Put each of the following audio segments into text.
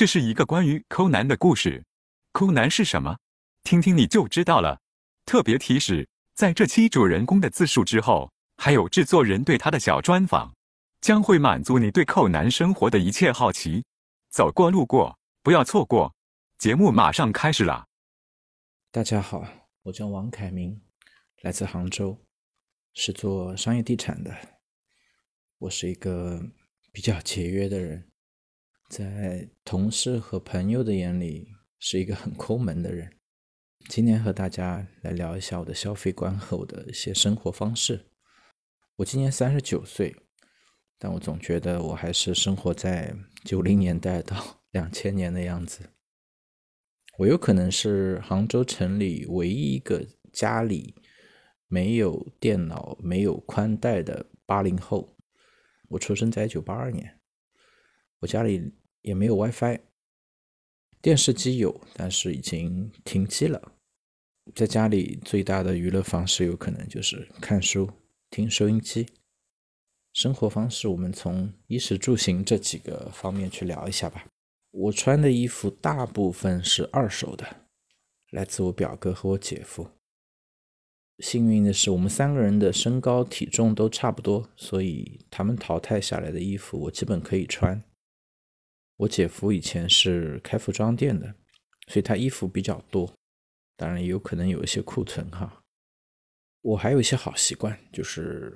这是一个关于抠男的故事。抠男是什么？听听你就知道了。特别提示：在这期主人公的自述之后，还有制作人对他的小专访，将会满足你对抠男生活的一切好奇。走过路过，不要错过。节目马上开始了。大家好，我叫王凯明，来自杭州，是做商业地产的。我是一个比较节约的人，在同事和朋友的眼里是一个很抠门的人。今天和大家来聊一下我的消费观和我的一些生活方式。我今年三十九岁，但我总觉得我还是生活在九零年代到 两千年的样子。我有可能是杭州城里唯一一个家里没有电脑、没有宽带的八零后。我出生在一九八二年，我家里也没有 WiFi，电视机有，但是已经停机了。在家里最大的娱乐方式有可能就是看书。听收音机，生活方式我们从衣食住行这几个方面去聊一下吧。我穿的衣服大部分是二手的，来自我表哥和我姐夫。幸运的是，我们三个人的身高体重都差不多，所以他们淘汰下来的衣服我基本可以穿。我姐夫以前是开服装店的，所以他衣服比较多，当然也有可能有一些库存哈。我还有一些好习惯，就是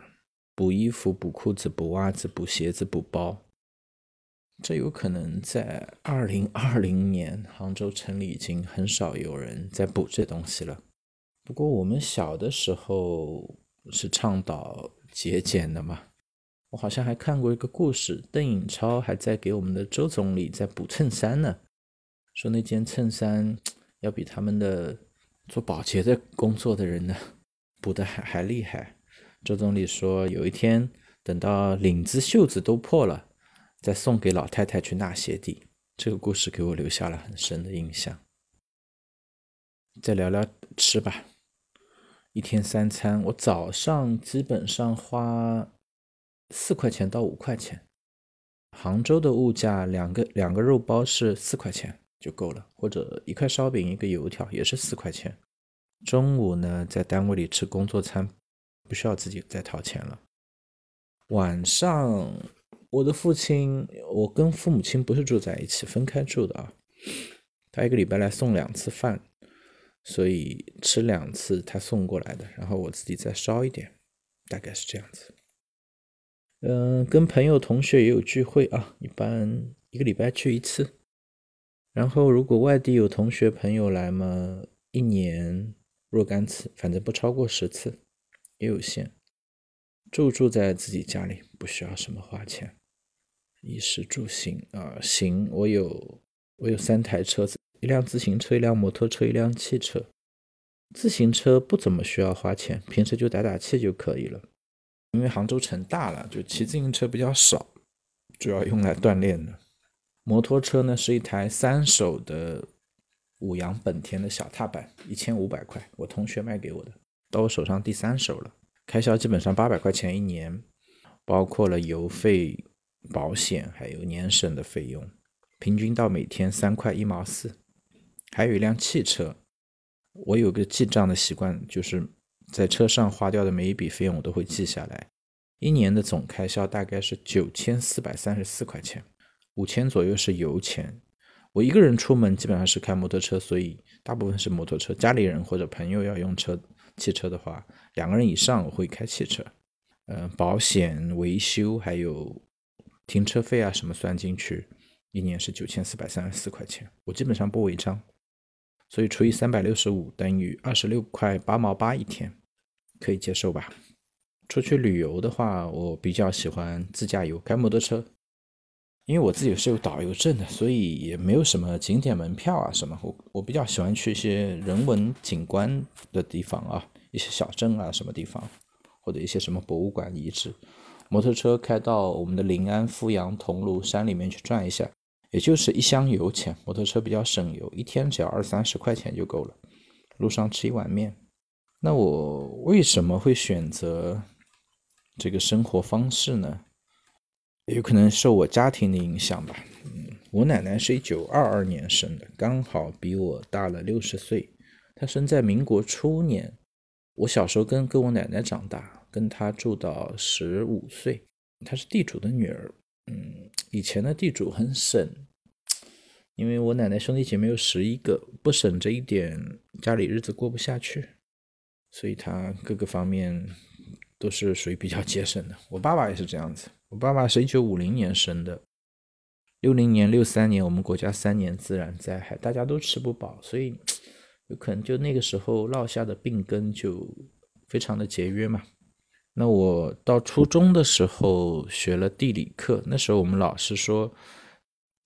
补衣服、补裤子、补袜子、补鞋子、补包。这有可能在二零二零年杭州城里已经很少有人在补这东西了。不过我们小的时候是倡导节俭的嘛。我好像还看过一个故事，邓颖超还在给我们的周总理在补衬衫呢，说那件衬衫 要比他们的做保洁的工作的人呢。补的还还厉害，周总理说有一天等到领子袖子都破了，再送给老太太去纳鞋底。这个故事给我留下了很深的印象。再聊聊吃吧，一天三餐，我早上基本上花四块钱到五块钱。杭州的物价，两个两个肉包是四块钱就够了，或者一块烧饼一个油条也是四块钱。中午呢，在单位里吃工作餐，不需要自己再掏钱了。晚上，我的父亲，我跟父母亲不是住在一起，分开住的啊。他一个礼拜来送两次饭，所以吃两次他送过来的，然后我自己再烧一点，大概是这样子。嗯，跟朋友同学也有聚会啊，一般一个礼拜去一次。然后如果外地有同学朋友来嘛，一年。若干次，反正不超过十次，也有限。住住在自己家里，不需要什么花钱。衣食住行啊，行，我有我有三台车子，一辆自行车，一辆摩托车，一辆汽车。自行车不怎么需要花钱，平时就打打气就可以了。因为杭州城大了，就骑自行车比较少，主要用来锻炼的。摩托车呢，是一台三手的。五羊本田的小踏板一千五百块，我同学卖给我的，到我手上第三手了，开销基本上八百块钱一年，包括了油费、保险还有年审的费用，平均到每天三块一毛四。还有一辆汽车，我有个记账的习惯，就是在车上花掉的每一笔费用我都会记下来，一年的总开销大概是九千四百三十四块钱，五千左右是油钱。我一个人出门基本上是开摩托车，所以大部分是摩托车。家里人或者朋友要用车、汽车的话，两个人以上我会开汽车。嗯，保险、维修还有停车费啊什么算进去，一年是九千四百三十四块钱。我基本上不违章，所以除以三百六十五等于二十六块八毛八一天，可以接受吧？出去旅游的话，我比较喜欢自驾游，开摩托车。因为我自己是有导游证的，所以也没有什么景点门票啊什么。我我比较喜欢去一些人文景观的地方啊，一些小镇啊什么地方，或者一些什么博物馆遗址。摩托车开到我们的临安、富阳、桐庐山里面去转一下，也就是一箱油钱。摩托车比较省油，一天只要二三十块钱就够了。路上吃一碗面。那我为什么会选择这个生活方式呢？有可能受我家庭的影响吧。嗯，我奶奶是一九二二年生的，刚好比我大了六十岁。她生在民国初年，我小时候跟跟我奶奶长大，跟她住到十五岁。她是地主的女儿，嗯，以前的地主很省，因为我奶奶兄弟姐妹有十一个，不省这一点，家里日子过不下去，所以他各个方面都是属于比较节省的。我爸爸也是这样子，我爸爸是一九五零年生的。六零年、六三年，我们国家三年自然灾害，大家都吃不饱，所以 有可能就那个时候落下的病根就非常的节约嘛。那我到初中的时候学了地理课，那时候我们老师说，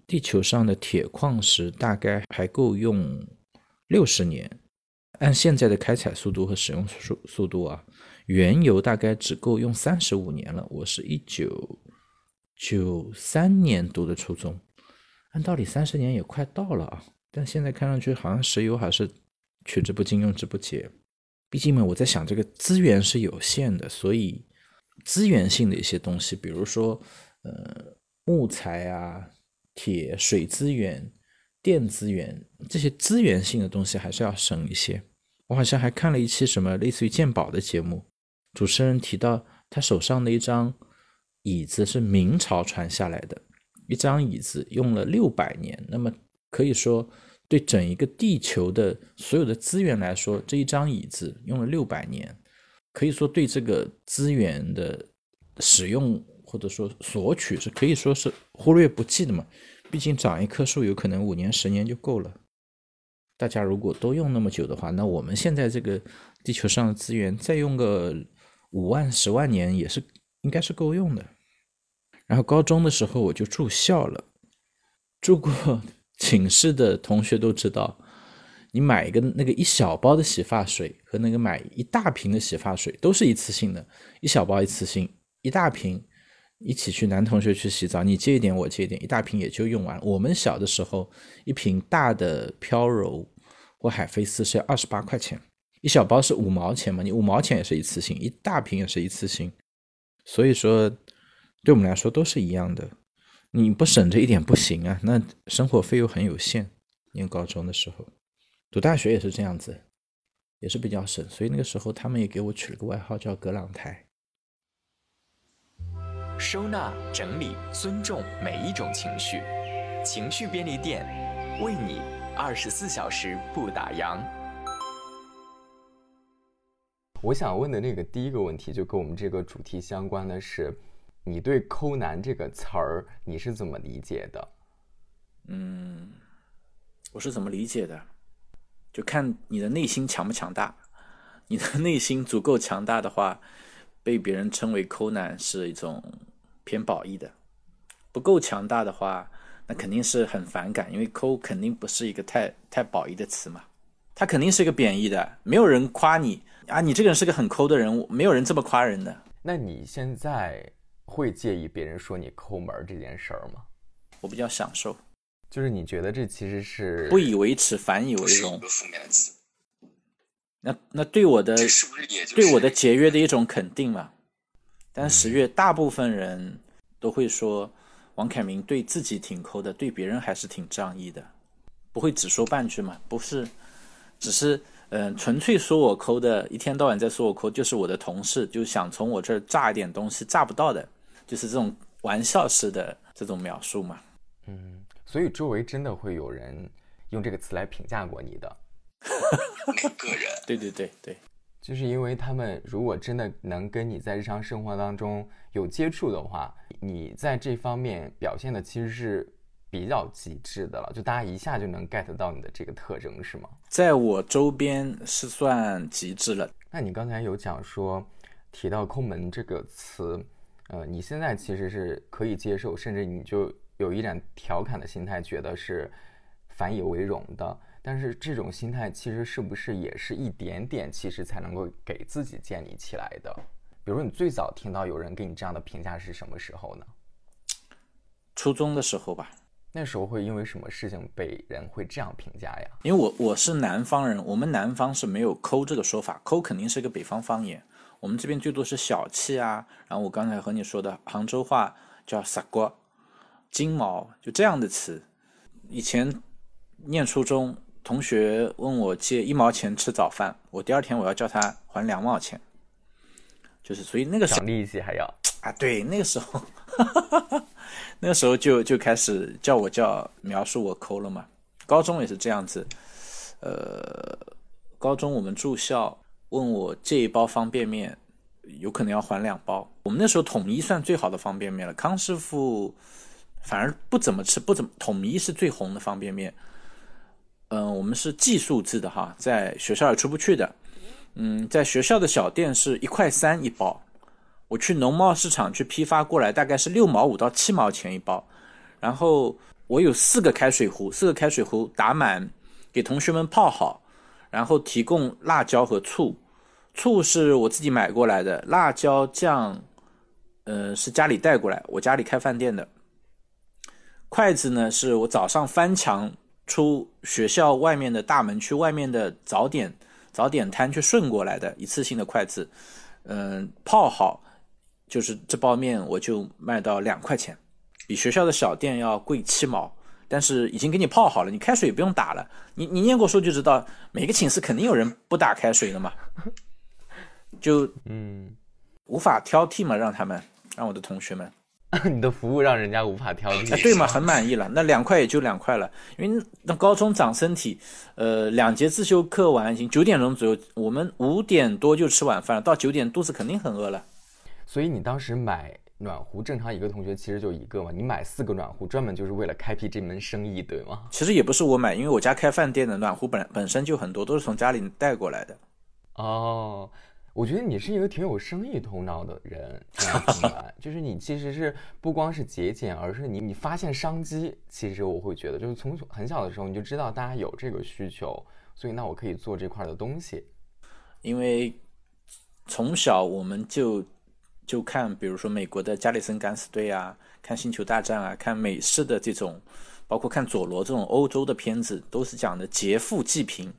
地球上的铁矿石大概还够用六十年，按现在的开采速度和使用速速度啊，原油大概只够用三十五年了。我是一九。九三年读的初中，按道理三十年也快到了啊，但现在看上去好像石油还是取之不尽用之不竭。毕竟嘛，我在想这个资源是有限的，所以资源性的一些东西，比如说呃木材啊、铁、水资源、电资源这些资源性的东西还是要省一些。我好像还看了一期什么类似于鉴宝的节目，主持人提到他手上的一张。椅子是明朝传下来的，一张椅子用了六百年，那么可以说对整一个地球的所有的资源来说，这一张椅子用了六百年，可以说对这个资源的使用或者说索取是可以说是忽略不计的嘛。毕竟长一棵树有可能五年十年就够了，大家如果都用那么久的话，那我们现在这个地球上的资源再用个五万十万年也是应该是够用的。然后高中的时候我就住校了，住过寝室的同学都知道，你买一个那个一小包的洗发水和那个买一大瓶的洗发水都是一次性的，一小包一次性，一大瓶一起去男同学去洗澡，你借一点我借一点，一大瓶也就用完。我们小的时候一瓶大的飘柔或海飞丝是要二十八块钱，一小包是五毛钱嘛，你五毛钱也是一次性，一大瓶也是一次性，所以说。对我们来说都是一样的，你不省着一点不行啊！那生活费又很有限。念高中的时候，读大学也是这样子，也是比较省，所以那个时候他们也给我取了个外号叫“葛朗台”。收纳、整理、尊重每一种情绪，情绪便利店为你二十四小时不打烊。我想问的那个第一个问题，就跟我们这个主题相关的是。你对“抠男”这个词儿，你是怎么理解的？嗯，我是怎么理解的？就看你的内心强不强大。你的内心足够强大的话，被别人称为“抠男”是一种偏褒义的；不够强大的话，那肯定是很反感，因为“抠”肯定不是一个太太褒义的词嘛，它肯定是一个贬义的。没有人夸你啊，你这个人是个很抠的人，没有人这么夸人的。那你现在？会介意别人说你抠门这件事儿吗？我比较享受，就是你觉得这其实是不以为耻反以为荣，负面的词。那那对我的是不是对我的节约的一种肯定嘛？但十月大部分人都会说王凯明对自己挺抠的，对别人还是挺仗义的，不会只说半句嘛？不是，只是嗯，纯粹说我抠的，一天到晚在说我抠，就是我的同事就想从我这儿榨一点东西，榨不到的。就是这种玩笑式的这种描述嘛，嗯，所以周围真的会有人用这个词来评价过你的，每 个人，对对对对，就是因为他们如果真的能跟你在日常生活当中有接触的话，你在这方面表现的其实是比较极致的了，就大家一下就能 get 到你的这个特征，是吗？在我周边是算极致了。那你刚才有讲说提到“抠门”这个词。呃，你现在其实是可以接受，甚至你就有一点调侃的心态，觉得是反以为荣的。但是这种心态其实是不是也是一点点，其实才能够给自己建立起来的？比如说，你最早听到有人给你这样的评价是什么时候呢？初中的时候吧。那时候会因为什么事情被人会这样评价呀？因为我我是南方人，我们南方是没有“抠”这个说法，“抠”肯定是一个北方方言。我们这边最多是小气啊，然后我刚才和你说的杭州话叫“傻瓜”、“金毛”就这样的词，以前念初中，同学问我借一毛钱吃早饭，我第二天我要叫他还两毛钱，就是所以那个时候涨利息还要啊，对，那个时候，那个时候就就开始叫我叫描述我抠了嘛。高中也是这样子，呃，高中我们住校，问我借一包方便面，有可能要还两包。我们那时候统一算最好的方便面了，康师傅反而不怎么吃，不怎么统一是最红的方便面。嗯、我们是寄宿制的哈，在学校也出不去的。嗯，在学校的小店是一块三一包，我去农贸市场去批发过来，大概是六毛五到七毛钱一包。然后我有四个开水壶，四个开水壶打满，给同学们泡好，然后提供辣椒和醋。醋是我自己买过来的，辣椒酱，呃，是家里带过来，我家里开饭店的。筷子呢，是我早上翻墙出学校外面的大门去外面的早点早点摊去顺过来的一次性的筷子，嗯、泡好，就是这包面我就卖到两块钱，比学校的小店要贵七毛。但是已经给你泡好了，你开水也不用打了。你你念过书就知道，每个寝室肯定有人不打开水的嘛，就嗯，无法挑剔嘛，让他们让我的同学们。你的服务让人家无法挑剔。哎，对嘛，很满意了。那两块也就两块了，因为那高中长身体，呃，两节自修课完，已经九点钟左右，我们五点多就吃晚饭了，到九点肚子肯定很饿了。所以你当时买暖壶，正常一个同学其实就一个嘛，你买四个暖壶，专门就是为了开辟这门生意，对吗？其实也不是我买，因为我家开饭店的暖壶本本身就很多，都是从家里带过来的。哦，我觉得你是一个挺有生意头脑的人，就是你其实是不光是节俭，而是你你发现商机。其实我会觉得，就是从很小的时候你就知道大家有这个需求，所以那我可以做这块的东西。因为从小我们就就看，比如说美国的加里森敢死队啊，看星球大战啊，看美式的这种，包括看佐罗这种欧洲的片子，都是讲的劫富济贫，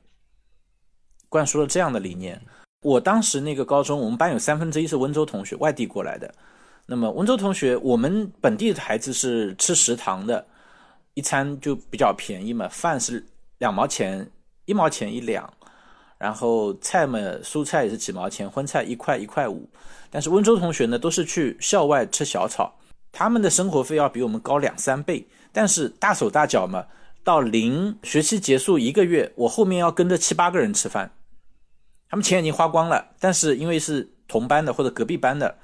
灌输了这样的理念。我当时那个高中，我们班有三分之一是温州同学，外地过来的。那么温州同学，我们本地的孩子是吃食堂的，一餐就比较便宜嘛，饭是两毛钱，一毛钱一两。然后菜嘛，蔬菜也是几毛钱，荤菜一块一块五。但是温州同学呢，都是去校外吃小炒，他们的生活费要比我们高两三倍。但是大手大脚嘛，到临学期结束一个月，我后面要跟着七八个人吃饭，他们钱已经花光了。但是因为是同班的或者隔壁班的，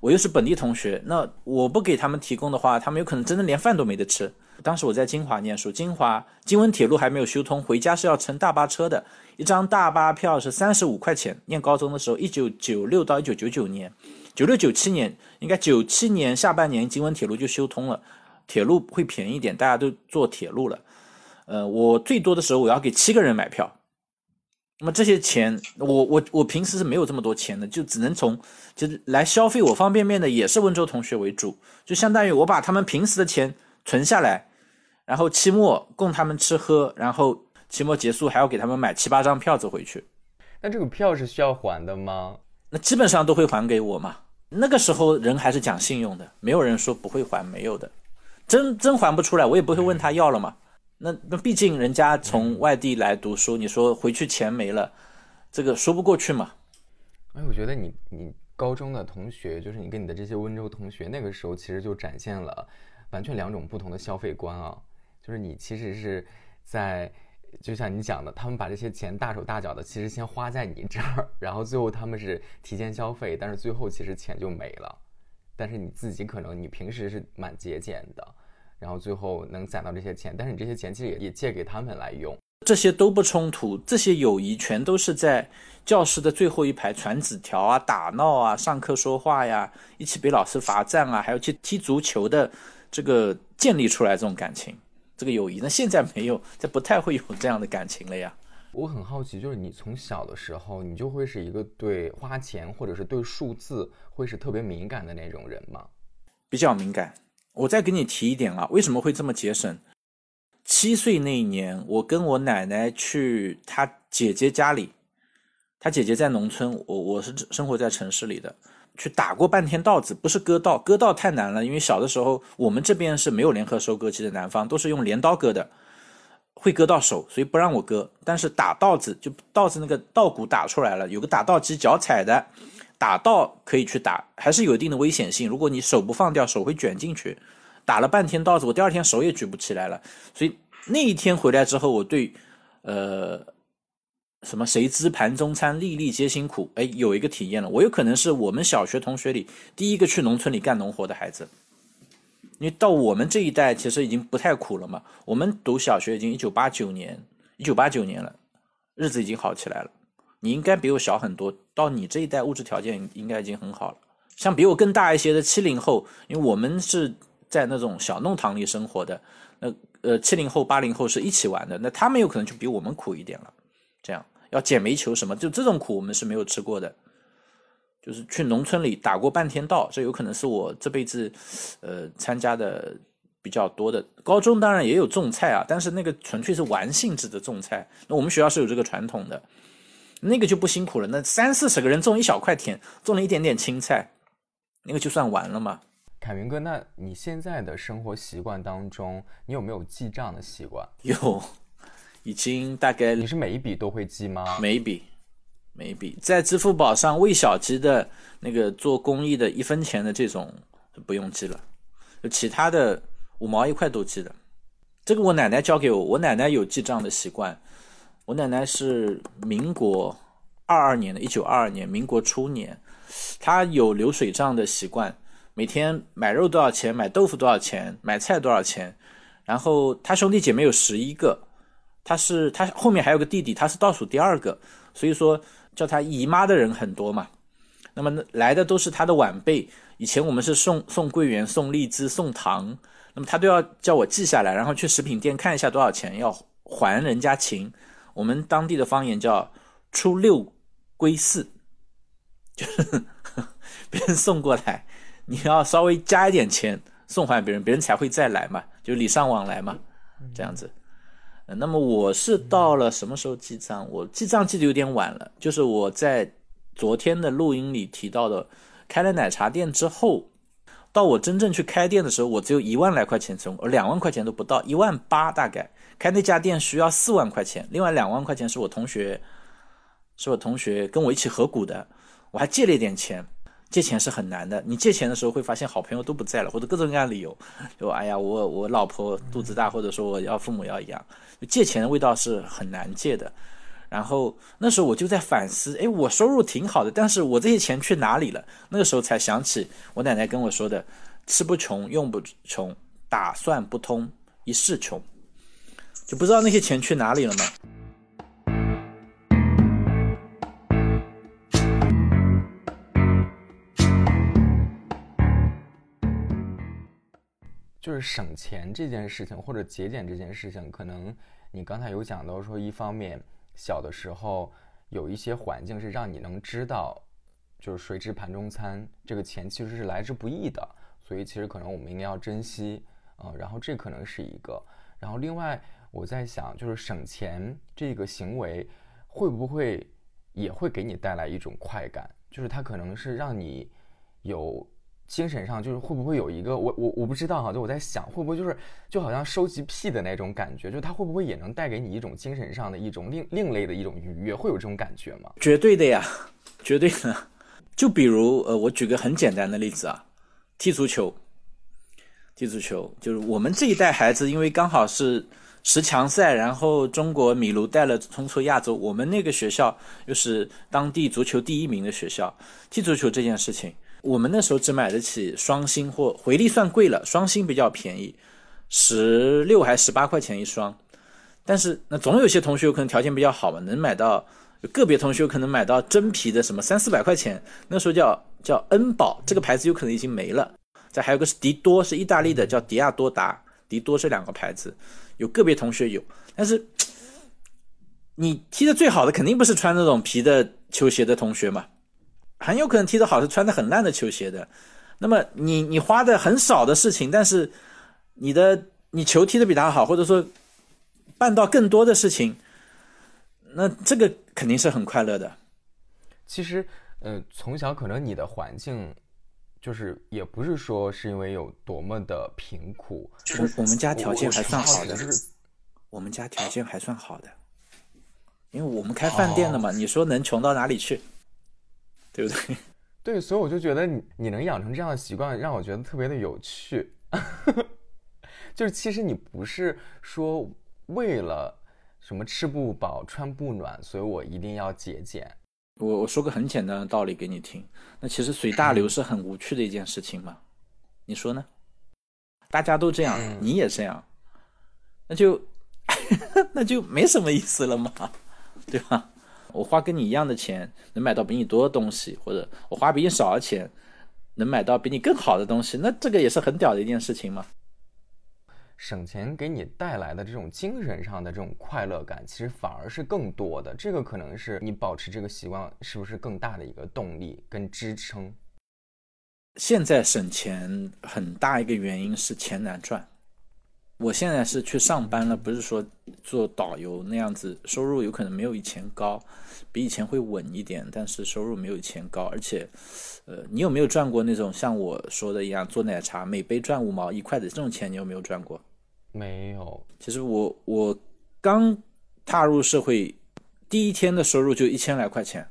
我又是本地同学，那我不给他们提供的话，他们有可能真的连饭都没得吃。当时我在金华念书，金华金温铁路还没有修通，回家是要乘大巴车的。一张大巴票是三十五块钱。念高中的时候，一九九六到一九九九年，九六九七年，应该九七年下半年，金温铁路就修通了，铁路会便宜一点，大家都坐铁路了。呃，我最多的时候我要给七个人买票，那么这些钱，我我我平时是没有这么多钱的，就只能从就是来消费我方便面的也是温州同学为主，就相当于我把他们平时的钱存下来，然后期末供他们吃喝，然后。期末结束还要给他们买七八张票子回去，那这个票是需要还的吗？那基本上都会还给我嘛。那个时候人还是讲信用的，没有人说不会还，没有的。真真还不出来，我也不会问他要了嘛。那那毕竟人家从外地来读书，你说回去钱没了，这个说不过去嘛。哎，我觉得你你高中的同学，就是你跟你的这些温州同学，那个时候其实就展现了完全两种不同的消费观啊。就是你其实是在。就像你讲的，他们把这些钱大手大脚的，其实先花在你这儿，然后最后他们是提前消费，但是最后其实钱就没了。但是你自己可能你平时是蛮节俭的，然后最后能攒到这些钱，但是你这些钱其实也也借给他们来用，这些都不冲突，这些友谊全都是在教室的最后一排传纸条啊、打闹啊、上课说话呀、一起被老师罚站啊，还有去踢足球的这个建立出来这种感情。这个友谊，那现在没有，这不太会有这样的感情了呀。我很好奇，就是你从小的时候，你就会是一个对花钱或者是对数字会是特别敏感的那种人吗？比较敏感。我再给你提一点啊，为什么会这么节省？七岁那一年，我跟我奶奶去她姐姐家里，她姐姐在农村，我我是生活在城市里的。去打过半天稻子，不是割稻，割稻太难了，因为小的时候我们这边是没有联合收割机的，南方都是用镰刀割的。会割到手，所以不让我割。但是打稻子就稻子那个稻谷打出来了，有个打稻机脚踩的，打稻可以去打，还是有一定的危险性。如果你手不放掉，手会卷进去。打了半天稻子，我第二天手也举不起来了。所以那一天回来之后，我对呃什么谁知盘中餐，粒粒皆辛苦，哎，有一个体验了。我有可能是我们小学同学里第一个去农村里干农活的孩子。因为到我们这一代，其实已经不太苦了嘛。我们读小学已经一九八九年，一九八九年了，日子已经好起来了。你应该比我小很多，到你这一代物质条件应该已经很好了。像比我更大一些的七零后，因为我们是在那种小弄堂里生活的，那呃七零后八零后是一起玩的，那他们有可能就比我们苦一点了。这样要捡煤球什么，就这种苦我们是没有吃过的。就是去农村里打过半天稻，这有可能是我这辈子，呃，参加的比较多的。高中当然也有种菜啊，但是那个纯粹是玩性质的种菜。那我们学校是有这个传统的，那个就不辛苦了。那三四十个人种一小块田，种了一点点青菜，那个就算完了嘛。凯明哥，那你现在的生活习惯当中，你有没有记账的习惯？有，已经大概你是每一笔都会记吗？每一笔。每一笔在支付宝上喂小鸡的那个做公益的一分钱的这种不用记了，就其他的五毛一块都记的。这个我奶奶教给我，我奶奶有记账的习惯。我奶奶是民国二二年的，一九二二年，民国初年，她有流水账的习惯，每天买肉多少钱，买豆腐多少钱，买菜多少钱。然后她兄弟姐妹有十一个，她是她后面还有个弟弟，她是倒数第二个，所以说。叫她姨妈的人很多嘛，那么来的都是她的晚辈。以前我们是送送桂圆、送荔枝、送糖，那么她都要叫我记下来，然后去食品店看一下多少钱，要还人家情。我们当地的方言叫“初六归四”，就 是别人送过来，你要稍微加一点钱送还别人，别人才会再来嘛，就礼尚往来嘛，这样子。那么我是到了什么时候记账？我记账记得有点晚了，就是我在昨天的录音里提到的，开了奶茶店之后，到我真正去开店的时候，我只有一万来块钱存，而两万块钱都不到，一万八大概。开那家店需要四万块钱，另外两万块钱是我同学，是我同学跟我一起合股的，我还借了一点钱。借钱是很难的，你借钱的时候会发现好朋友都不在了，或者各种各样理由，就哎呀，我我老婆肚子大，或者说我要父母要养，借钱的味道是很难借的。然后那时候我就在反思，哎，我收入挺好的，但是我这些钱去哪里了？那个时候才想起我奶奶跟我说的：“吃不穷，用不穷，打算不通，一世穷。”就不知道那些钱去哪里了吗？就是省钱这件事情，或者节俭这件事情，可能你刚才有讲到说，一方面小的时候有一些环境是让你能知道，就是谁知盘中餐，这个钱其实是来之不易的，所以其实可能我们应该要珍惜啊。然后这可能是一个，然后另外我在想，就是省钱这个行为会不会也会给你带来一种快感？就是它可能是让你有。精神上就是会不会有一个我我我不知道哈，就我在想会不会就是就好像收集癖的那种感觉，就它会不会也能带给你一种精神上的一种另另类的一种愉悦，会有这种感觉吗？绝对的呀，绝对的。就比如呃，我举个很简单的例子啊，踢足球，踢足球就是我们这一代孩子，因为刚好是十强赛，然后中国米卢带了冲出亚洲，我们那个学校又是当地足球第一名的学校，踢足球这件事情。我们那时候只买得起双星或回力算贵了，双星比较便宜，十六还十八块钱一双。但是那总有些同学有可能条件比较好嘛，能买到个别同学有可能买到真皮的什么三四百块钱，那时候叫叫恩宝这个牌子有可能已经没了。再还有个是迪多，是意大利的叫迪亚多达，迪多这两个牌子有个别同学有，但是 你踢的最好的肯定不是穿那种皮的球鞋的同学嘛。很有可能踢得好是穿的很烂的球鞋的，那么你你花的很少的事情，但是你的你球踢的比他好，或者说办到更多的事情，那这个肯定是很快乐的。其实，呃，从小可能你的环境就是也不是说是因为有多么的贫苦，我我们家条件还算好的，就是我们家条件还算好的，因为我们开饭店的嘛，你说能穷到哪里去？对不对？对，所以我就觉得你你能养成这样的习惯，让我觉得特别的有趣。就是其实你不是说为了什么吃不饱穿不暖，所以我一定要节俭。我我说个很简单的道理给你听，那其实随大流是很无趣的一件事情嘛，你说呢？大家都这样，你也这样，那就 那就没什么意思了嘛，对吧？我花跟你一样的钱，能买到比你多的东西，或者我花比你少的钱，能买到比你更好的东西，那这个也是很屌的一件事情嘛。省钱给你带来的这种精神上的这种快乐感，其实反而是更多的。这个可能是你保持这个习惯是不是更大的一个动力跟支撑？现在省钱很大一个原因是钱难赚。我现在是去上班了，不是说做导游那样子，收入有可能没有以前高，比以前会稳一点，但是收入没有以前高。而且，呃，你有没有赚过那种像我说的一样做奶茶每杯赚五毛一块的这种钱？你有没有赚过？没有。其实我我刚踏入社会第一天的收入就一千来块钱，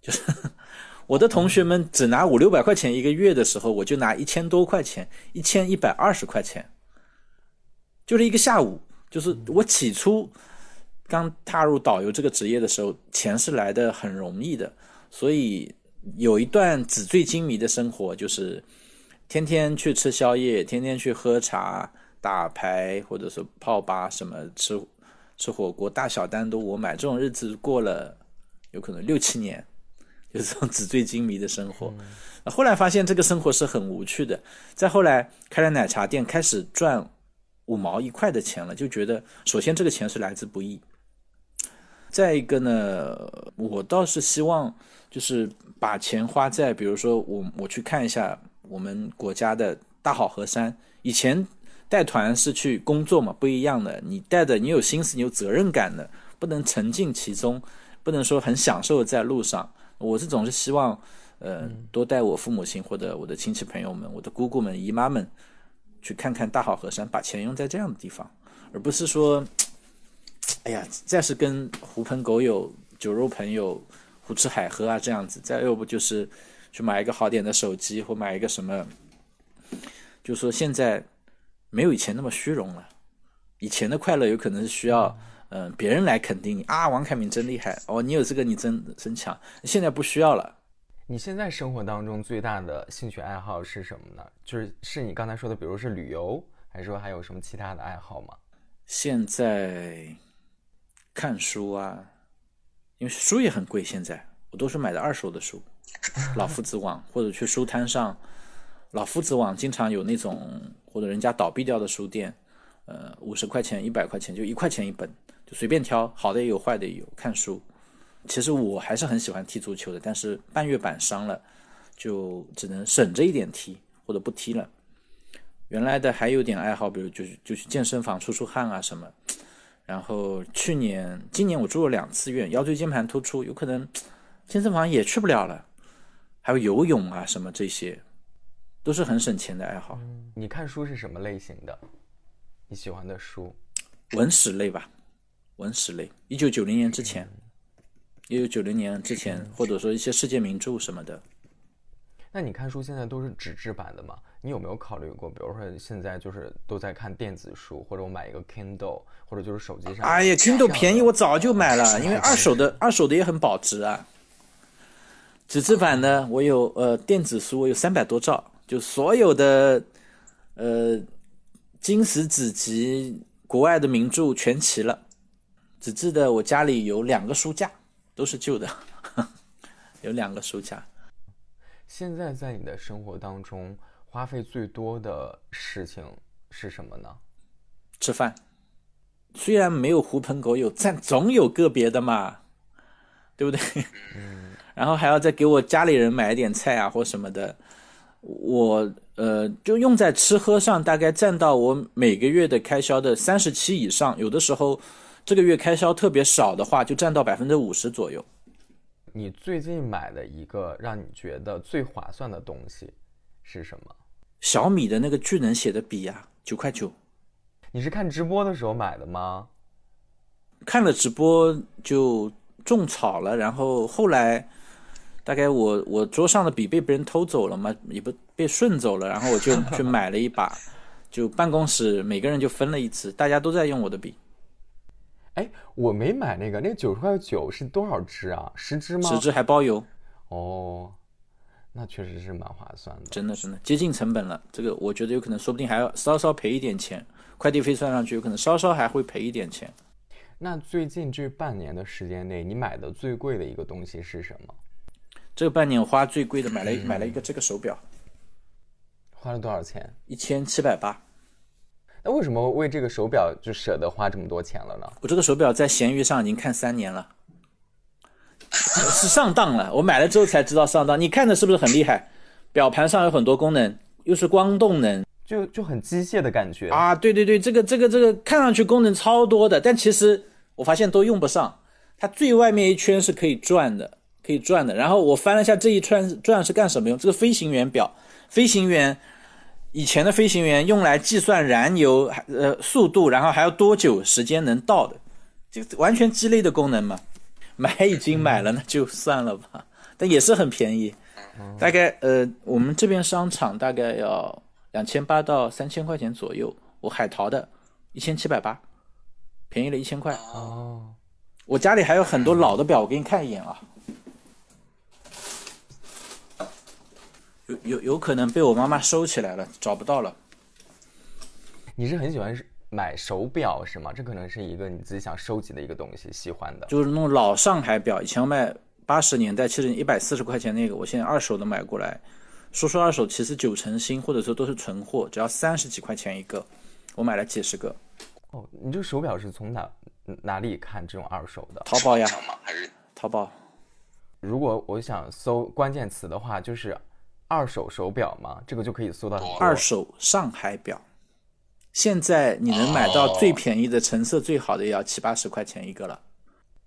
就是 我的同学们只拿五六百块钱一个月的时候，我就拿一千多块钱，一千一百二十块钱。就是一个下午，就是我起初刚踏入导游这个职业的时候，钱是来的很容易的，所以有一段纸醉金迷的生活，就是天天去吃宵夜，天天去喝茶、打牌，或者是泡吧什么吃吃火锅，大小单都我买，这种日子过了有可能六七年，就是这种纸醉金迷的生活。后来发现这个生活是很无趣的，再后来开了奶茶店，开始赚。五毛一块的钱了，就觉得首先这个钱是来之不易。再一个呢，我倒是希望就是把钱花在，比如说我我去看一下我们国家的大好河山。以前带团是去工作嘛，不一样的，你带的你有心思，你有责任感的，不能沉浸其中，不能说很享受在路上。我是总是希望，呃，多带我父母亲或者我的亲戚朋友们，我的姑姑们、姨妈们。去看看大好河山，把钱用在这样的地方，而不是说，哎呀，再是跟狐朋狗友、酒肉朋友胡吃海喝啊这样子，再要不就是去买一个好点的手机或买一个什么，就说现在没有以前那么虚荣了。以前的快乐有可能是需要嗯别人来肯定你啊，王凯明真厉害哦，你有这个你真真强。现在不需要了。你现在生活当中最大的兴趣爱好是什么呢？就是是你刚才说的，比如是旅游，还是说还有什么其他的爱好吗？现在看书啊，因为书也很贵，现在我都是买的二手的书，老夫子网或者去书摊上，老夫子网经常有那种或者人家倒闭掉的书店，呃，五十块钱、一百块钱就一块钱一本，就随便挑，好的也有，坏的也有，看书。其实我还是很喜欢踢足球的，但是半月板伤了，就只能省着一点踢或者不踢了。原来的还有点爱好，比如就是就去健身房出出汗啊什么。然后去年、今年我住了两次院，腰椎间盘突出，有可能健身房也去不了了。还有游泳啊什么这些，都是很省钱的爱好。你看书是什么类型的？你喜欢的书？文史类吧，文史类。一九九零年之前。一九九零年之前，或者说一些世界名著什么的。那你看书现在都是纸质版的吗？你有没有考虑过，比如说现在就是都在看电子书，或者我买一个 Kindle，或者就是手机上？哎呀，Kindle 便宜，我早就买了，因为二手的二手的也很保值啊。纸质版的我有，呃，电子书我有三百多兆，就所有的呃金石子集国外的名著全齐了。只记得我家里有两个书架。都是旧的，有两个书架。现在在你的生活当中，花费最多的事情是什么呢？吃饭。虽然没有狐朋狗友，但总有个别的嘛，对不对？嗯。然后还要再给我家里人买一点菜啊，或什么的。我呃，就用在吃喝上，大概占到我每个月的开销的三十七以上。有的时候。这个月开销特别少的话，就占到百分之五十左右。你最近买的一个让你觉得最划算的东西是什么？小米的那个巨能写的笔呀，九块九。你是看直播的时候买的吗？看了直播就种草了，然后后来大概我我桌上的笔被别人偷走了嘛，也不被顺走了，然后我就 去买了一把，就办公室每个人就分了一支，大家都在用我的笔，哎，我没买那个，那九十块九是多少支啊？十支吗？十支还包邮，哦，那确实是蛮划算的。真的真的接近成本了。这个我觉得有可能，说不定还要稍稍赔一点钱，快递费算上去，有可能稍稍还会赔一点钱。那最近这半年的时间内，你买的最贵的一个东西是什么？这半年我花最贵的买了买了一个这个手表，花了多少钱？一千七百八。那为什么为这个手表就舍得花这么多钱了呢？我这个手表在闲鱼上已经看三年了，是上当了。我买了之后才知道上当。你看的是不是很厉害？表盘上有很多功能，又是光动能就就很机械的感觉。啊！对对对，这个这个这个看上去功能超多的，但其实我发现都用不上。它最外面一圈是可以转的，可以转的。然后我翻了一下这一串转是干什么用？这个飞行员表，飞行员以前的飞行员用来计算燃油呃速度，然后还要多久时间能到的，就完全鸡肋的功能嘛。买已经买了，那就算了吧。但也是很便宜，大概呃我们这边商场大概要两千八到三千块钱左右。我海淘的，一千七百八，便宜了一千块。哦，我家里还有很多老的表，我给你看一眼啊。有有有可能被我妈妈收起来了，找不到了。你是很喜欢买手表是吗？这可能是一个你自己想收集的一个东西，喜欢的。就是那种老上海表，以前我卖八十年代、七十一百四十块钱那个，我现在二手的买过来。说说二手，其实九成新，或者说都是存货，只要三十几块钱一个，我买了几十个。哦，你这个手表是从哪哪里看这种二手的？淘宝呀，还是淘宝。如果我想搜关键词的话，就是二手手表嘛，这个就可以搜到二手上海表，现在你能买到最便宜的、成色最好的，也要七八十块钱一个了。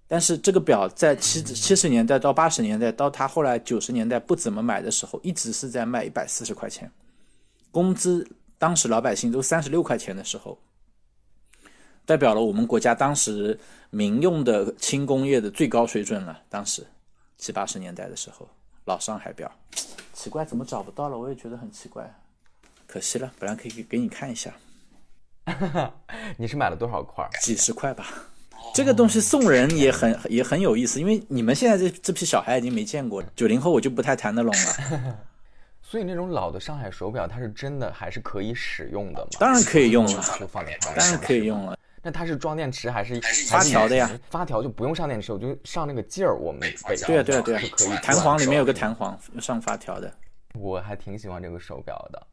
但是这个表在七七十年代到八十年代，到他后来九十年代不怎么买的时候，一直是在卖一百四十块钱。工资当时老百姓都三十六块钱的时候，代表了我们国家当时民用的轻工业的最高水准了。当时七八十年代的时候，老上海表，奇怪怎么找不到了？我也觉得很奇怪，可惜了，本来可以给给你看一下，你是买了多少块儿？几十块吧。这个东西送人也很也很有意思，因为你们现在这这批小孩已经没见过，九零后我就不太谈得拢了。所以那种老的上海手表，它是真的还是可以使用的吗？当然可以用了，就放在旁边当然可以用了。那它是装电池还是发条的呀？发条就不用上电池，我就上那个劲儿，我们北对啊对啊对啊是可以，弹簧里面有个弹簧，上发条的。我还挺喜欢这个手表的。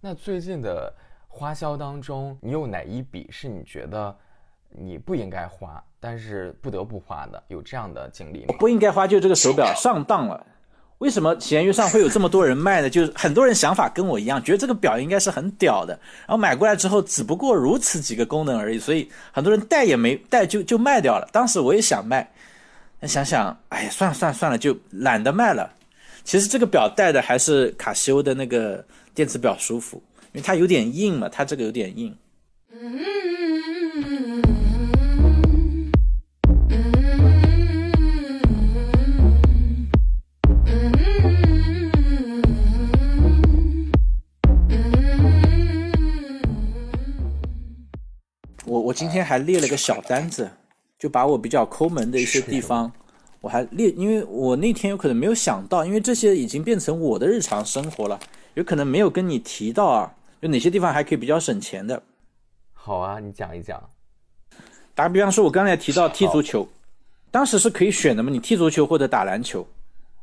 那最近的花销当中，你有哪一笔是你觉得你不应该花，但是不得不花的？有这样的经历吗？不应该花，就这个手表上当了。为什么闲鱼上会有这么多人卖呢？就是很多人想法跟我一样，觉得这个表应该是很屌的，然后买过来之后，只不过如此几个功能而已，所以很多人戴也没戴就就卖掉了。当时我也想卖，但想想，哎呀，算了算了算了，就懒得卖了。其实这个表戴的还是卡西欧的那个电子表舒服，因为它有点硬嘛，它这个有点硬。我我今天还列了个小单子，就把我比较抠门的一些地方，我还列，因为我那天有可能没有想到，因为这些已经变成我的日常生活了，有可能没有跟你提到啊，有哪些地方还可以比较省钱的。好啊，你讲一讲。打个比方说，我刚才提到踢足球，当时是可以选的嘛，你踢足球或者打篮球，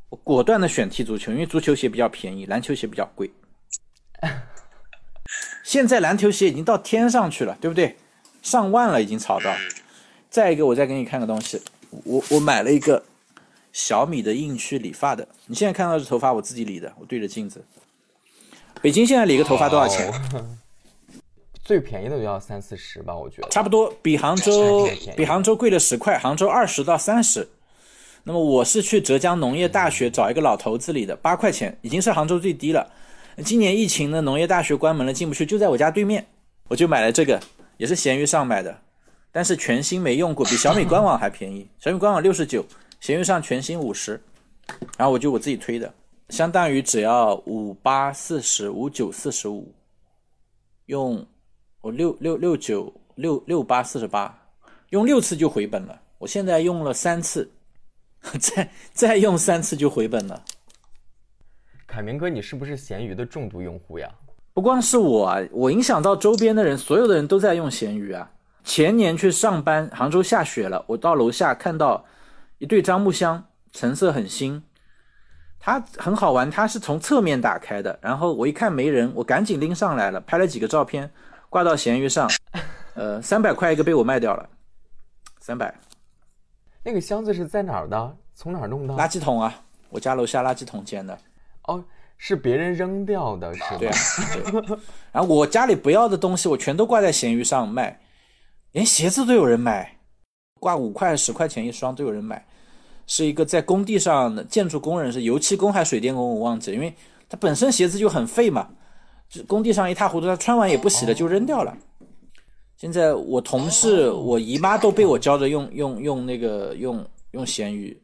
我果断的选踢足球，因为足球鞋比较便宜，篮球鞋比较贵。现在篮球鞋已经到天上去了，对不对？上万了，已经炒到。再一个，我再给你看个东西，我我买了一个小米的硬区理发的。你现在看到这头发，我自己理的，我对着镜子。北京现在理个头发多少钱？最便宜的就要三四十吧，我觉得。差不多，比杭州比杭州贵了十块，杭州二十到三十。那么我是去浙江农业大学找一个老头子理的，八块钱，已经是杭州最低了。今年疫情呢，农业大学关门了，进不去，就在我家对面，我就买了这个也是闲鱼上买的，但是全新没用过，比小米官网还便宜。小米官网六十九，闲鱼上全新五十，然后我就我自己推的，相当于只要五八四十五九四十五，用我六六六九六六八四十八，用六次就回本了。我现在用了三次，再再用三次就回本了。凯明哥，你是不是闲鱼的重度用户呀？不光是我啊，我影响到周边的人，所有的人都在用闲鱼啊。前年去上班，杭州下雪了，我到楼下看到一对樟木箱，成色很新，它很好玩，它是从侧面打开的。然后我一看没人，我赶紧拎上来了，拍了几个照片，挂到闲鱼上，呃，三百块一个被我卖掉了，三百。那个箱子是在哪儿的？从哪儿弄的？垃圾桶啊，我家楼下垃圾桶捡的。哦，是别人扔掉的，是吧？对啊，对。然后我家里不要的东西，我全都挂在闲鱼上卖，连鞋子都有人买，挂五块十块钱一双都有人买。是一个在工地上的建筑工人，是油漆工还是水电工，我忘记了，因为他本身鞋子就很废嘛，就工地上一塌糊涂，他穿完也不洗了就扔掉了。现在我同事、我姨妈都被我教着用用用那个用用闲鱼，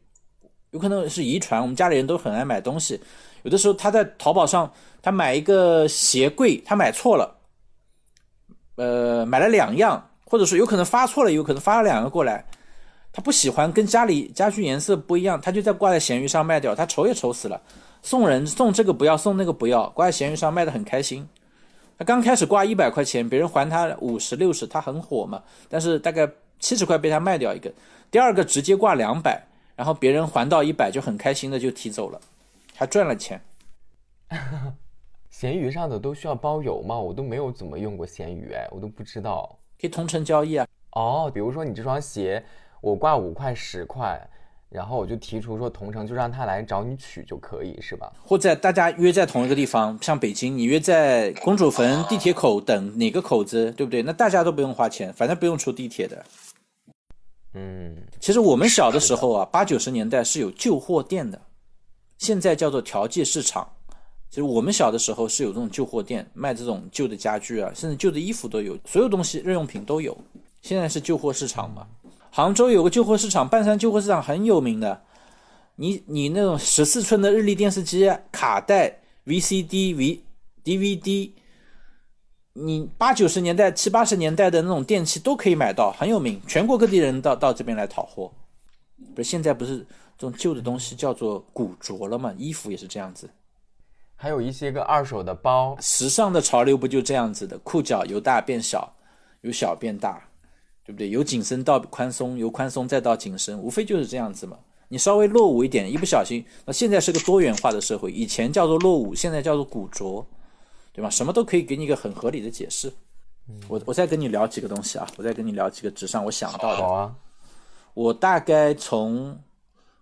有可能是遗传，我们家里人都很爱买东西。有的时候他在淘宝上，他买一个鞋柜，他买错了，呃，买了两样，或者说有可能发错了，有可能发了两个过来，他不喜欢，跟家里家具颜色不一样，他就在挂在闲鱼上卖掉，他愁也愁死了，送人送这个不要，送那个不要，挂在闲鱼上卖的很开心。他刚开始挂一百块钱，别人还他五十六十，他很火嘛，但是大概七十块被他卖掉一个，第二个直接挂两百，然后别人还到一百就很开心的就提走了。还赚了钱，闲鱼上的都需要包邮吗？我都没有怎么用过闲鱼，哎，我都不知道。可以同城交易啊。哦，比如说你这双鞋，我挂五块十块，然后我就提出说同城，就让他来找你取就可以，是吧？或者大家约在同一个地方，像北京，你约在公主坟地铁口等哪个口子，对不对？那大家都不用花钱，反正不用出地铁的。嗯，其实我们小的时候啊，八九十年代是有旧货店的。现在叫做调剂市场，其实我们小的时候是有这种旧货店卖这种旧的家具啊，甚至旧的衣服都有，所有东西日用品都有。现在是旧货市场嘛？杭州有个旧货市场，半山旧货市场很有名的。你你那种十四寸的日立电视机、卡带、VCD、V DVD，你八九十年代、七八十年代的那种电器都可以买到，很有名。全国各地人到到这边来讨货，不是现在不是。这种旧的东西叫做古着了嘛？衣服也是这样子，还有一些个二手的包，时尚的潮流不就这样子的？裤脚由大变小，由小变大，对不对？由紧身到宽松，由宽松再到紧身，无非就是这样子嘛。你稍微落伍一点，一不小心，那现在是个多元化的社会，以前叫做落伍，现在叫做古着，对吧？什么都可以给你一个很合理的解释。嗯我我再跟你聊几个东西啊，我再跟你聊几个纸上我想到的。好啊，我大概从。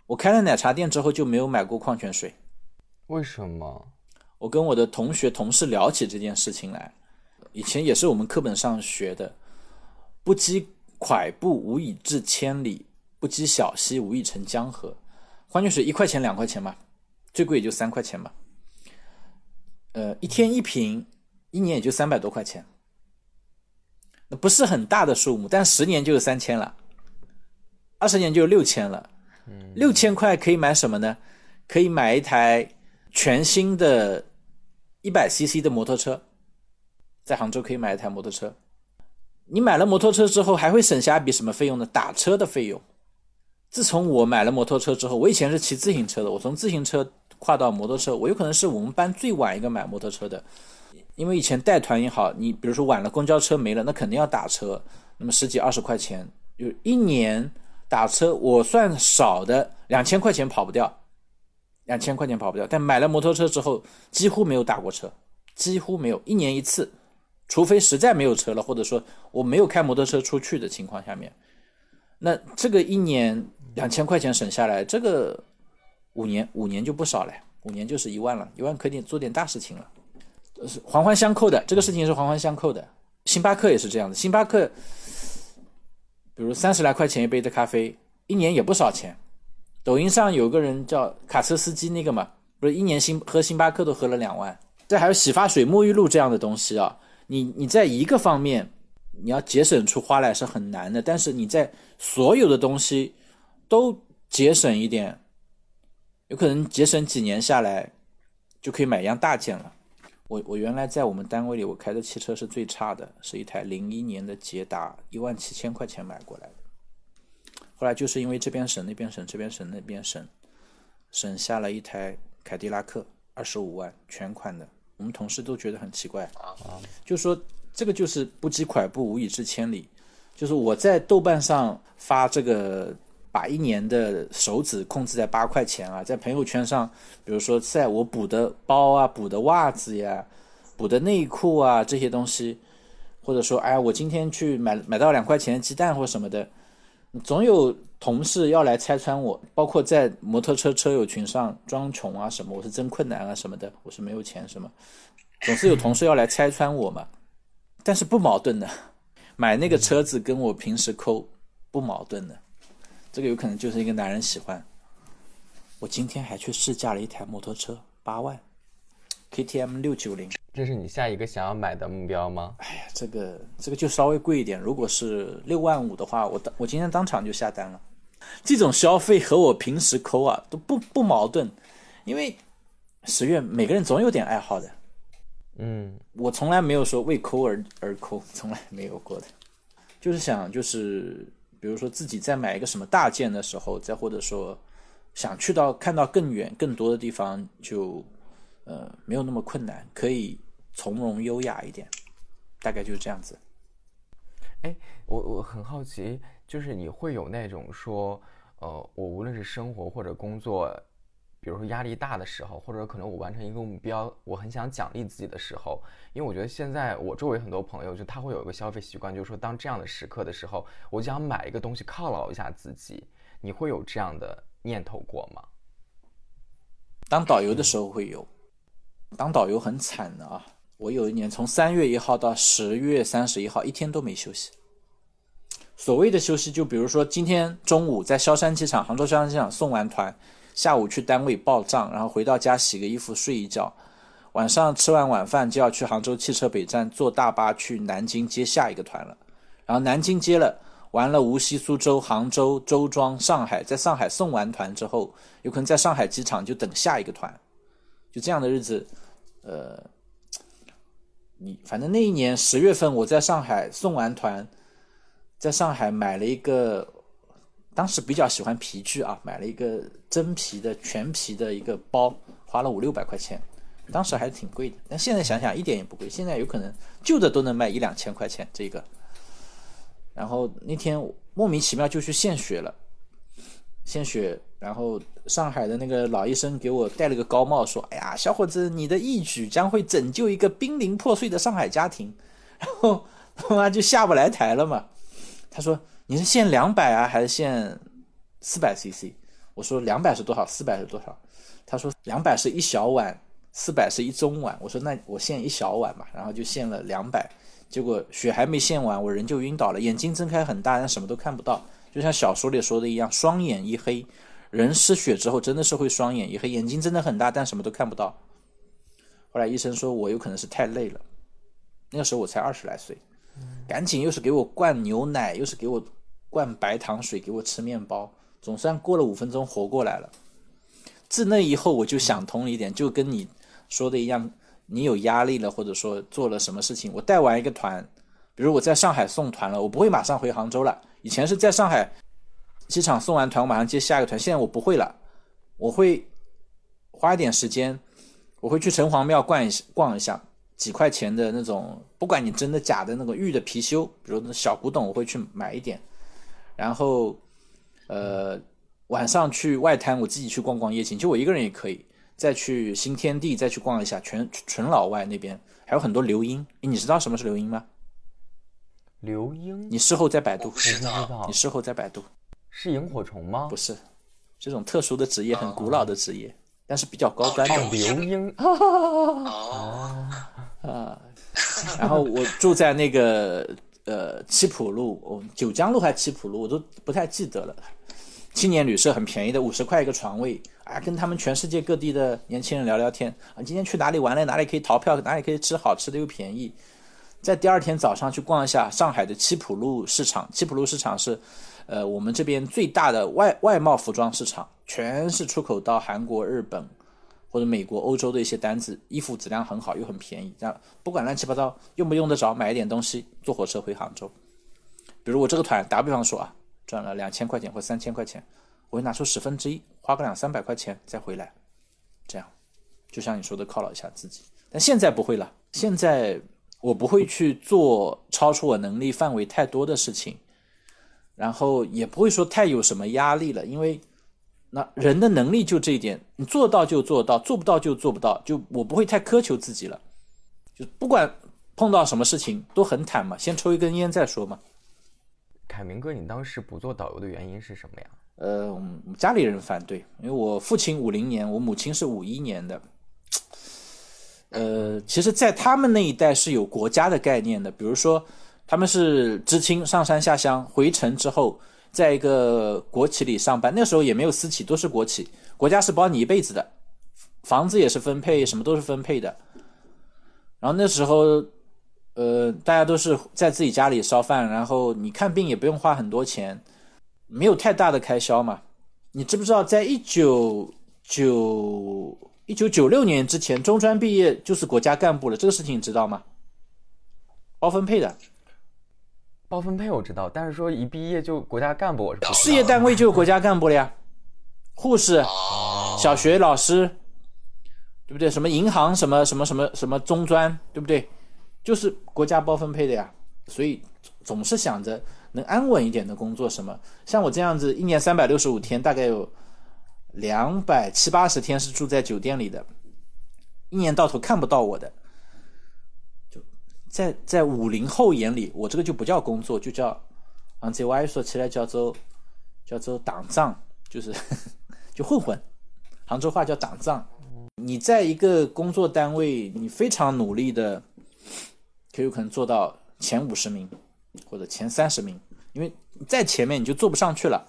我开了奶茶店之后就没有买过矿泉水，为什么？我跟我的同学同事聊起这件事情来，以前也是我们课本上学的，不积跬步无以至千里，不积小溪无以成江河。矿泉水一块钱两块钱嘛，最贵也就三块钱嘛。呃，一天一瓶，一年也就三百多块钱，那不是很大的数目，但十年就有三千了，二十年就有六千了。六千块可以买什么呢？可以买一台全新的一百 CC 的摩托车，在杭州可以买一台摩托车。你买了摩托车之后，还会省下一笔什么费用呢？打车的费用。自从我买了摩托车之后，我以前是骑自行车的，我从自行车跨到摩托车，我有可能是我们班最晚一个买摩托车的，因为以前带团也好，你比如说晚了公交车没了，那肯定要打车，那么十几二十块钱，就一年。打车我算少的两千块钱跑不掉，两千块钱跑不掉。但买了摩托车之后，几乎没有打过车，几乎没有，一年一次，除非实在没有车了，或者说我没有开摩托车出去的情况下面，那这个一年两千块钱省下来，这个五年五年就不少了，五年就是一万了，一万可以做点大事情了，是环环相扣的，这个事情是环环相扣的。星巴克也是这样的，星巴克。比如三十来块钱一杯的咖啡，一年也不少钱。抖音上有个人叫卡车司机，那个嘛，不是一年星喝星巴克都喝了两万。这还有洗发水、沐浴露这样的东西啊，你你在一个方面你要节省出花来是很难的，但是你在所有的东西都节省一点，有可能节省几年下来就可以买一样大件了。我我原来在我们单位里，我开的汽车是最差的，是一台零一年的捷达，一万七千块钱买过来的。后来就是因为这边省那边省，这边省那边省，省下了一台凯迪拉克，二十五万全款的。我们同事都觉得很奇怪，就说这个就是不积跬步，无以至千里。就是我在豆瓣上发这个，把一年的手指控制在八块钱啊，在朋友圈上，比如说在我补的包啊、补的袜子呀、补的内裤啊这些东西，或者说哎，我今天去买买到两块钱鸡蛋或什么的。总有同事要来拆穿我，包括在摩托车车友群上装穷啊什么，我是真困难啊什么的，我是没有钱什么，总是有同事要来拆穿我嘛。但是不矛盾的，买那个车子跟我平时抠不矛盾的，这个有可能就是一个男人喜欢。我今天还去试驾了一台摩托车，八万，KTM 六九零。这是你下一个想要买的目标吗？哎呀，这个这个就稍微贵一点。如果是六万五的话，我当我今天当场就下单了。这种消费和我平时抠啊都不不矛盾，因为十月每个人总有点爱好的。嗯，我从来没有说为抠而而抠，从来没有过的。就是想，就是比如说自己在买一个什么大件的时候，再或者说想去到看到更远更多的地方，就呃没有那么困难，可以。从容优雅一点，大概就是这样子。哎，我我很好奇，就是你会有那种说，呃，我无论是生活或者工作，比如说压力大的时候，或者可能我完成一个目标，我很想奖励自己的时候，因为我觉得现在我周围很多朋友，就他会有一个消费习惯，就是说当这样的时刻的时候，我想买一个东西犒劳一下自己。你会有这样的念头过吗？当导游的时候会有，当导游很惨的啊。我有一年从三月一号到十月三十一号，一天都没休息。所谓的休息，就比如说今天中午在萧山机场，杭州萧山机场送完团，下午去单位报账，然后回到家洗个衣服睡一觉，晚上吃完晚饭就要去杭州汽车北站坐大巴去南京接下一个团了。然后南京接了，完了无锡、苏州、杭州、周庄、上海，在上海送完团之后，有可能在上海机场就等下一个团，就这样的日子，呃。你反正那一年十月份，我在上海送完团，在上海买了一个，当时比较喜欢皮具啊，买了一个真皮的全皮的一个包，花了五六百块钱，当时还是挺贵的。但现在想想一点也不贵，现在有可能旧的都能卖一两千块钱这个。然后那天莫名其妙就去献血了，献血。然后上海的那个老医生给我戴了个高帽，说：“哎呀，小伙子，你的义举将会拯救一个濒临破碎的上海家庭。”然后他妈就下不来台了嘛。他说：“你是限两百啊，还是限四百 CC？” 我说：“两百是多少？四百是多少？”他说：“两百是一小碗，四百是一中碗。”我说：“那我限一小碗吧。”然后就限了两百，结果血还没献完，我人就晕倒了，眼睛睁开很大，但什么都看不到，就像小说里说的一样，双眼一黑。人失血之后真的是会双眼一黑，眼睛真的很大，但什么都看不到。后来医生说我有可能是太累了，那个时候我才二十来岁，赶紧又是给我灌牛奶，又是给我灌白糖水，给我吃面包，总算过了五分钟活过来了。自那以后我就想通了一点，就跟你说的一样，你有压力了，或者说做了什么事情，我带完一个团，比如我在上海送团了，我不会马上回杭州了，以前是在上海。机场送完团，我马上接下一个团。现在我不会了，我会花一点时间，我会去城隍庙逛一逛一下，几块钱的那种，不管你真的假的那个玉的貔貅，比如那小古董，我会去买一点。然后，呃，晚上去外滩，我自己去逛逛夜景，就我一个人也可以。再去新天地，再去逛一下，全纯老外那边还有很多流莺。你知道什么是流莺吗？流莺？你事后再百度。不知道。你事后再百度。是萤火虫吗？不是，这种特殊的职业，很古老的职业，但是比较高端的。流莺。哦。啊。然后我住在那个呃七浦路，九江路还是七浦路，我都不太记得了。青年旅社很便宜的，五十块一个床位啊，跟他们全世界各地的年轻人聊聊天啊。今天去哪里玩了？哪里可以逃票？哪里可以吃好吃的又便宜？在第二天早上去逛一下上海的七浦路市场。七浦路市场是，呃，我们这边最大的外外贸服装市场，全是出口到韩国、日本或者美国、欧洲的一些单子，衣服质量很好又很便宜。这样不管乱七八糟用不用得着，买一点东西，坐火车回杭州。比如我这个团，打比方说啊，赚了两千块钱或三千块钱，我会拿出十分之一，花个两三百块钱再回来，这样，就像你说的犒劳一下自己。但现在不会了，现在我不会去做超出我能力范围太多的事情，然后也不会说太有什么压力了，因为那人的能力就这一点，你做到就做到，做不到就做不到，就我不会太苛求自己了，就不管碰到什么事情都很坦嘛，先抽一根烟再说嘛。凯明哥，你当时不做导游的原因是什么呀？呃，我们家里人反对，因为我父亲五零年，我母亲是五一年的。呃，其实，在他们那一代是有国家的概念的，比如说，他们是知青上山下乡，回城之后，在一个国企里上班，那时候也没有私企，都是国企，国家是包你一辈子的，房子也是分配，什么都是分配的。然后那时候。呃，大家都是在自己家里烧饭，然后你看病也不用花很多钱，没有太大的开销嘛。你知不知道，在一九九一九九六年之前，中专毕业就是国家干部了，这个事情你知道吗？包分配的，包分配我知道，但是说一毕业就国家干部，我是不知道事业单位就有国家干部了呀，护士、小学老师，对不对？什么银行，什么什么什么什么中专，对不对？就是国家包分配的呀，所以总是想着能安稳一点的工作。什么像我这样子，一年三百六十五天，大概有两百七八十天是住在酒店里的，一年到头看不到我的。在在五零后眼里，我这个就不叫工作，就叫按这歪说起来叫做叫做挡藏，就是 就混混。杭州话叫挡藏。你在一个工作单位，你非常努力的。可有可能做到前五十名或者前三十名，因为在前面你就做不上去了。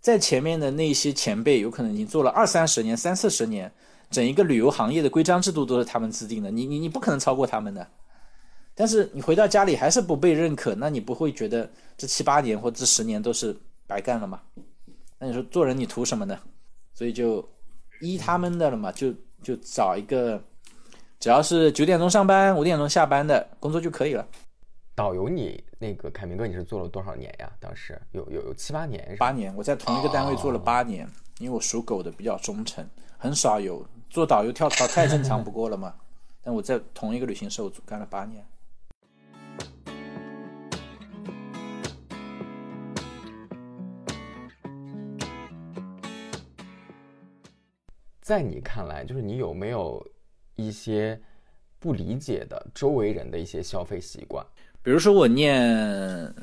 在前面的那些前辈有可能已经做了二三十年、三四十年，整一个旅游行业的规章制度都是他们制定的，你你你不可能超过他们的。但是你回到家里还是不被认可，那你不会觉得这七八年或这十年都是白干了吗？那你说做人你图什么呢？所以就依他们的了嘛，就就找一个。只要是九点钟上班、五点钟下班的工作就可以了。导游，你那个凯明哥，你是做了多少年呀？当时有有有七八年，八年。我在同一个单位做了八年，因为我属狗的比较忠诚，很少有做导游跳槽，太正常不过了嘛。但我在同一个旅行社我干了八年。在你看来，就是你有没有？一些不理解的周围人的一些消费习惯，比如说我念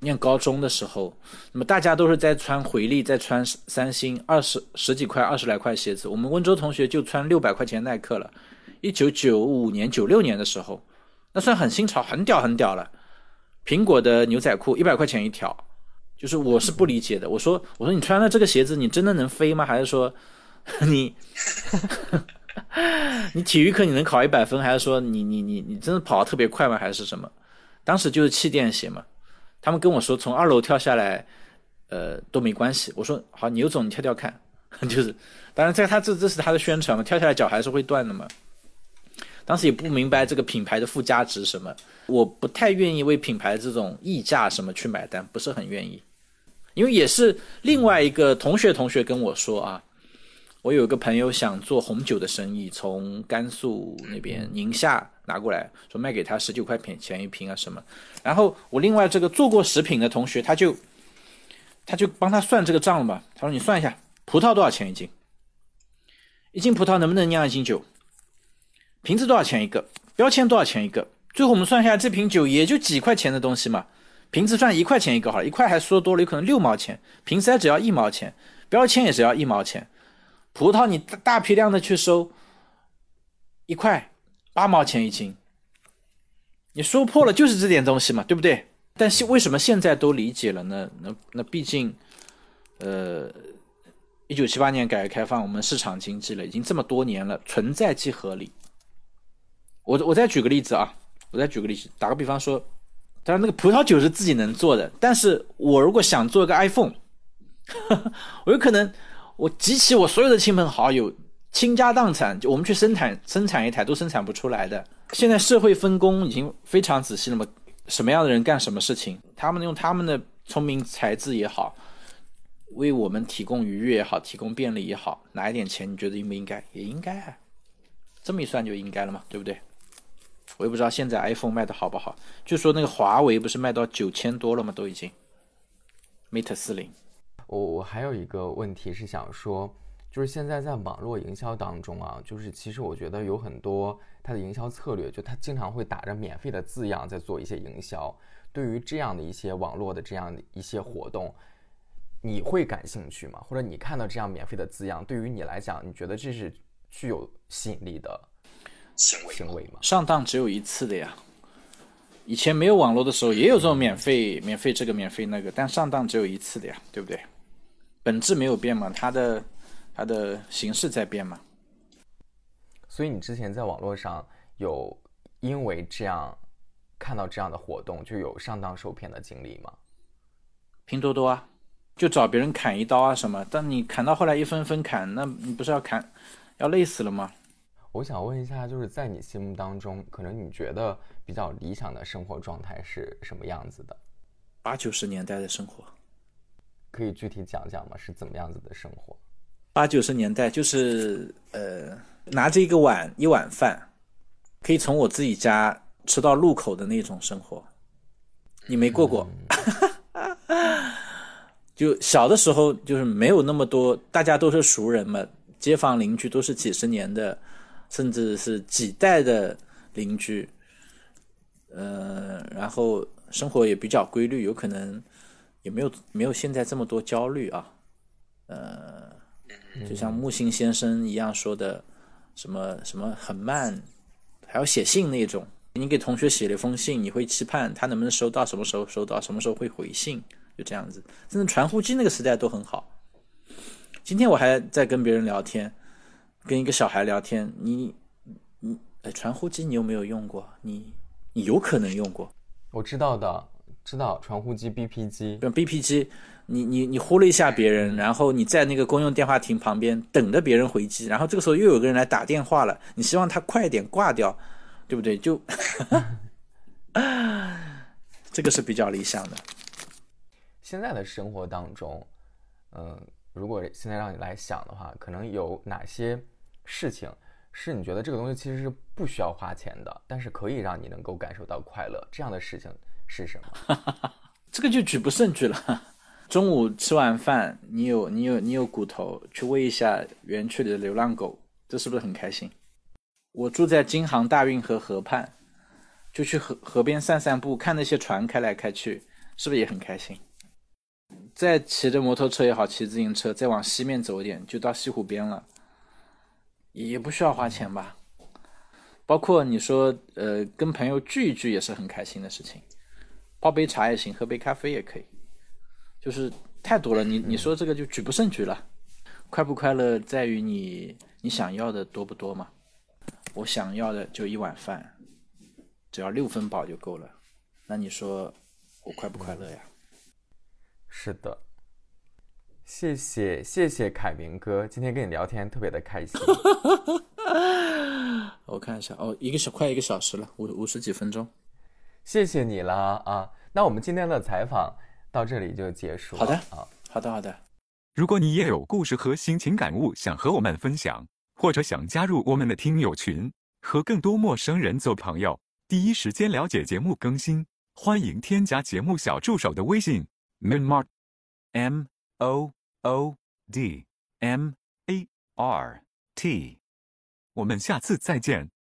念高中的时候，那么大家都是在穿回力，在穿三星二十十几块、二十来块鞋子，我们温州同学就穿六百块钱耐克了。一九九五年、九六年的时候，那算很新潮、很屌、很屌了。苹果的牛仔裤一百块钱一条，就是我是不理解的。我说我说你穿了这个鞋子，你真的能飞吗？还是说 你？你体育课你能考一百分，还是说你你你你真的跑得特别快吗？还是什么？当时就是气垫鞋嘛。他们跟我说从二楼跳下来，呃都没关系。我说好，牛总你跳跳看。就是，当然在他这这是他的宣传嘛，跳下来脚还是会断的嘛。当时也不明白这个品牌的附加值什么，我不太愿意为品牌这种溢价什么去买单，不是很愿意。因为也是另外一个同学同学跟我说啊。我有个朋友想做红酒的生意，从甘肃那边宁夏拿过来，说卖给他十九块钱一瓶啊什么。然后我另外这个做过食品的同学，他就他就帮他算这个账了嘛。他说你算一下，葡萄多少钱一斤？一斤葡萄能不能酿一斤酒？瓶子多少钱一个？标签多少钱一个？最后我们算下来，这瓶酒也就几块钱的东西嘛。瓶子算一块钱一个好了，一块还说多了，有可能六毛钱。瓶塞只要一毛钱，标签也只要一毛钱。葡萄你大大批量的去收，一块八毛钱一斤，你说破了就是这点东西嘛，对不对？但是为什么现在都理解了呢？那那毕竟，呃，一九七八年改革开放，我们市场经济了，已经这么多年了，存在即合理。我我再举个例子啊，我再举个例子，打个比方说，当然那个葡萄酒是自己能做的，但是我如果想做一个 iPhone，我有可能我集齐我所有的亲朋好友，倾家荡产，就我们去生产生产一台都生产不出来的。现在社会分工已经非常仔细了嘛，什么样的人干什么事情，他们用他们的聪明才智也好，为我们提供愉悦也好，提供便利也好，拿一点钱，你觉得应不应该？也应该啊，这么一算就应该了嘛，对不对？我也不知道现在 iPhone 卖的好不好，就说那个华为不是卖到九千多了吗？都已经 Mate 四零。我我还有一个问题是想说，就是现在在网络营销当中啊，就是其实我觉得有很多它的营销策略，就它经常会打着免费的字样在做一些营销。对于这样的一些网络的这样的一些活动，你会感兴趣吗？或者你看到这样免费的字样，对于你来讲，你觉得这是具有吸引力的行为行为吗？上当只有一次的呀。以前没有网络的时候，也有这种免费、免费这个、免费那个，但上当只有一次的呀，对不对？本质没有变嘛，它的它的形式在变嘛。所以你之前在网络上有因为这样看到这样的活动，就有上当受骗的经历吗？拼多多啊，就找别人砍一刀啊什么，但你砍到后来一分分砍，那你不是要砍，要累死了吗？我想问一下，就是在你心目当中，可能你觉得比较理想的生活状态是什么样子的？八九十年代的生活，可以具体讲讲吗？是怎么样子的生活？八九十年代就是呃，拿着一个碗一碗饭，可以从我自己家吃到路口的那种生活，你没过过？就小的时候就是没有那么多，大家都是熟人嘛，街坊邻居都是几十年的，甚至是几代的邻居，呃，然后生活也比较规律，有可能也没有没有现在这么多焦虑啊，呃，就像木心先生一样说的，什么什么很慢，还要写信那种。你给同学写了一封信，你会期盼他能不能收到，什么时候收到，什么时候会回信，就这样子。甚至传呼机那个时代都很好。今天我还在跟别人聊天，跟一个小孩聊天，你你哎，传呼机你有没有用过？你你有可能用过，我知道的，知道传呼机、BP 机，BP 机，你你你呼了一下别人，然后你在那个公用电话亭旁边等着别人回击，然后这个时候又有个人来打电话了，你希望他快点挂掉，对不对？就 这个是比较理想的。现在的生活当中，嗯、如果现在让你来想的话，可能有哪些事情是你觉得这个东西其实是不需要花钱的，但是可以让你能够感受到快乐？这样的事情是什么？这个就举不胜举了。中午吃完饭，你有你有你有骨头，去喂一下园区里的流浪狗，这是不是很开心？我住在京杭大运河河畔，就去河河边散散步，看那些船开来开去，是不是也很开心？再骑着摩托车也好，骑自行车，再往西面走一点，就到西湖边了，也不需要花钱吧？包括你说，呃，跟朋友聚一聚也是很开心的事情，泡杯茶也行，喝杯咖啡也可以，就是太多了。你你说这个就举不胜举了。快不快乐在于你你想要的多不多嘛？我想要的就一碗饭，只要六分饱就够了。那你说我快不快乐呀？是的，谢谢谢谢凯明哥，今天跟你聊天特别的开心。我看一下，哦，一个小快一个小时了，五五十几分钟。谢谢你了啊！那我们今天的采访到这里就结束了。好的啊，好的，好的。如果你也有故事和心情感悟想和我们分享，或者想加入我们的听友群，和更多陌生人做朋友，第一时间了解节目更新，欢迎添加节目小助手的微信 minmart m o o d m a r t。我们下次再见。